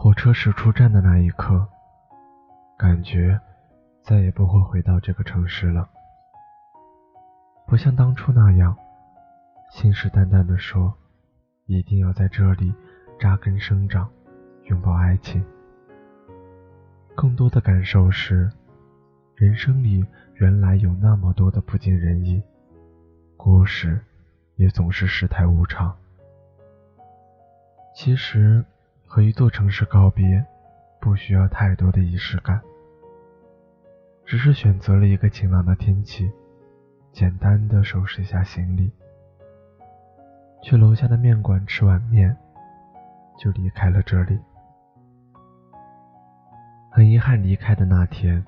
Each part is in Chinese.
火车驶出站的那一刻，感觉再也不会回到这个城市了。不像当初那样，信誓旦旦地说一定要在这里扎根生长，拥抱爱情。更多的感受是，人生里原来有那么多的不尽人意，故事也总是世态无常。其实。和一座城市告别，不需要太多的仪式感，只是选择了一个晴朗的天气，简单的收拾一下行李，去楼下的面馆吃碗面，就离开了这里。很遗憾，离开的那天，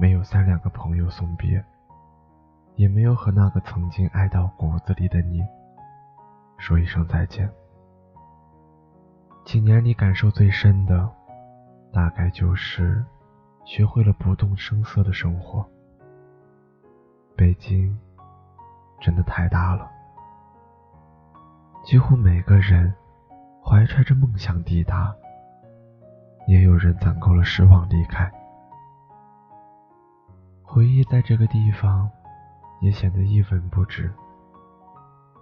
没有三两个朋友送别，也没有和那个曾经爱到骨子里的你说一声再见。几年里感受最深的，大概就是学会了不动声色的生活。北京真的太大了，几乎每个人怀揣着梦想抵达，也有人攒够了失望离开。回忆在这个地方也显得一文不值，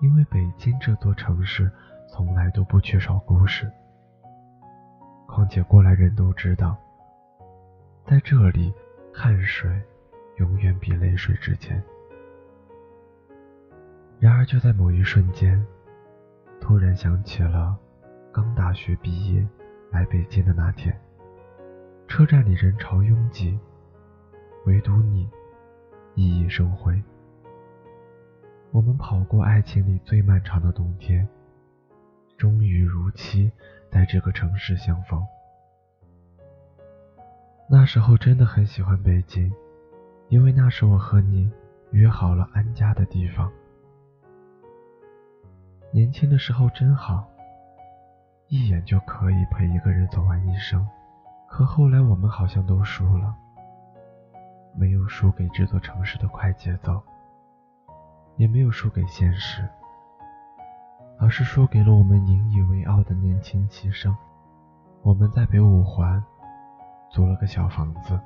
因为北京这座城市从来都不缺少故事。况且过来人都知道，在这里，汗水永远比泪水值钱。然而就在某一瞬间，突然想起了刚大学毕业来北京的那天，车站里人潮拥挤，唯独你熠熠生辉。我们跑过爱情里最漫长的冬天，终于如期。在这个城市相逢，那时候真的很喜欢北京，因为那是我和你约好了安家的地方。年轻的时候真好，一眼就可以陪一个人走完一生。可后来我们好像都输了，没有输给这座城市的快节奏，也没有输给现实。而是输给了我们引以为傲的年轻气盛。我们在北五环租了个小房子，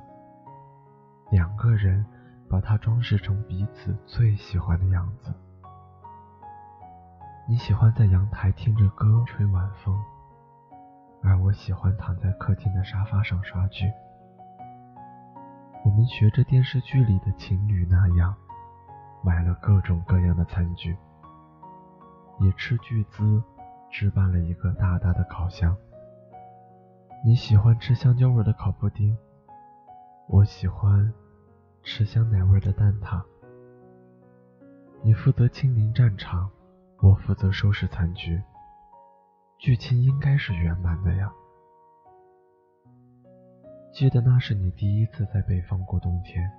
两个人把它装饰成彼此最喜欢的样子。你喜欢在阳台听着歌吹晚风，而我喜欢躺在客厅的沙发上刷剧。我们学着电视剧里的情侣那样，买了各种各样的餐具。也斥巨资置办了一个大大的烤箱。你喜欢吃香蕉味的烤布丁，我喜欢吃香奶味的蛋挞。你负责亲临战场，我负责收拾残局。剧情应该是圆满的呀。记得那是你第一次在北方过冬天，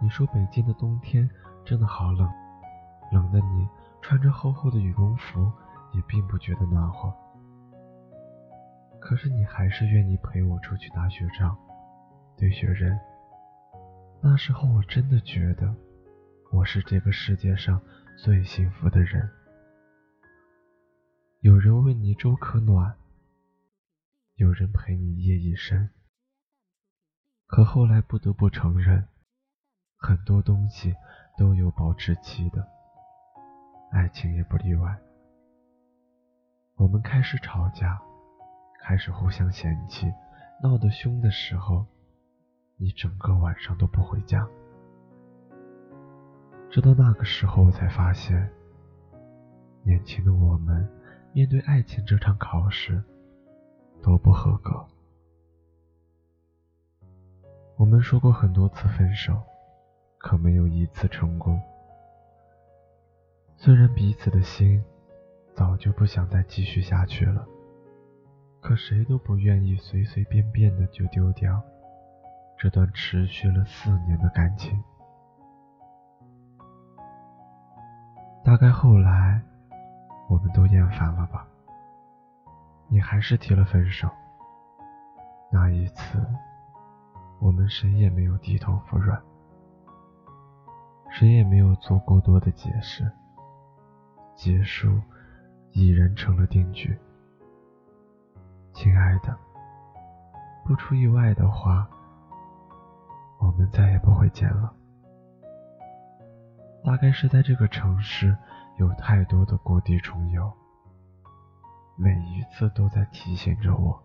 你说北京的冬天真的好冷，冷的你。穿着厚厚的羽绒服也并不觉得暖和，可是你还是愿意陪我出去打雪仗、堆雪人。那时候我真的觉得我是这个世界上最幸福的人。有人为你粥可暖，有人陪你夜已深。可后来不得不承认，很多东西都有保质期的。爱情也不例外。我们开始吵架，开始互相嫌弃，闹得凶的时候，你整个晚上都不回家。直到那个时候，我才发现，年轻的我们面对爱情这场考试都不合格。我们说过很多次分手，可没有一次成功。虽然彼此的心早就不想再继续下去了，可谁都不愿意随随便便的就丢掉这段持续了四年的感情。大概后来我们都厌烦了吧？你还是提了分手。那一次，我们谁也没有低头服软，谁也没有做过多的解释。结束已然成了定局。亲爱的，不出意外的话，我们再也不会见了。大概是在这个城市有太多的故地重游，每一次都在提醒着我，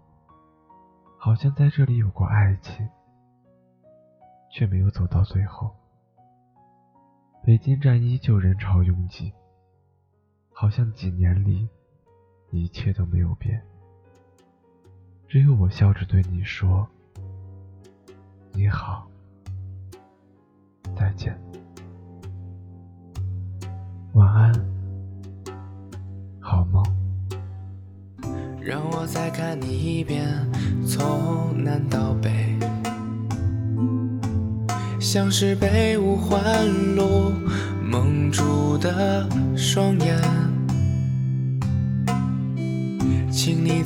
好像在这里有过爱情，却没有走到最后。北京站依旧人潮拥挤，好像几年里一切都没有变。只有我笑着对你说：“你好，再见，晚安，好梦。”让我再看你一遍，从南到北，像是被五环路蒙住的双眼。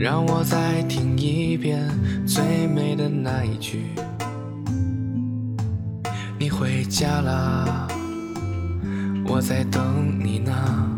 让我再听一遍最美的那一句，你回家啦，我在等你呢。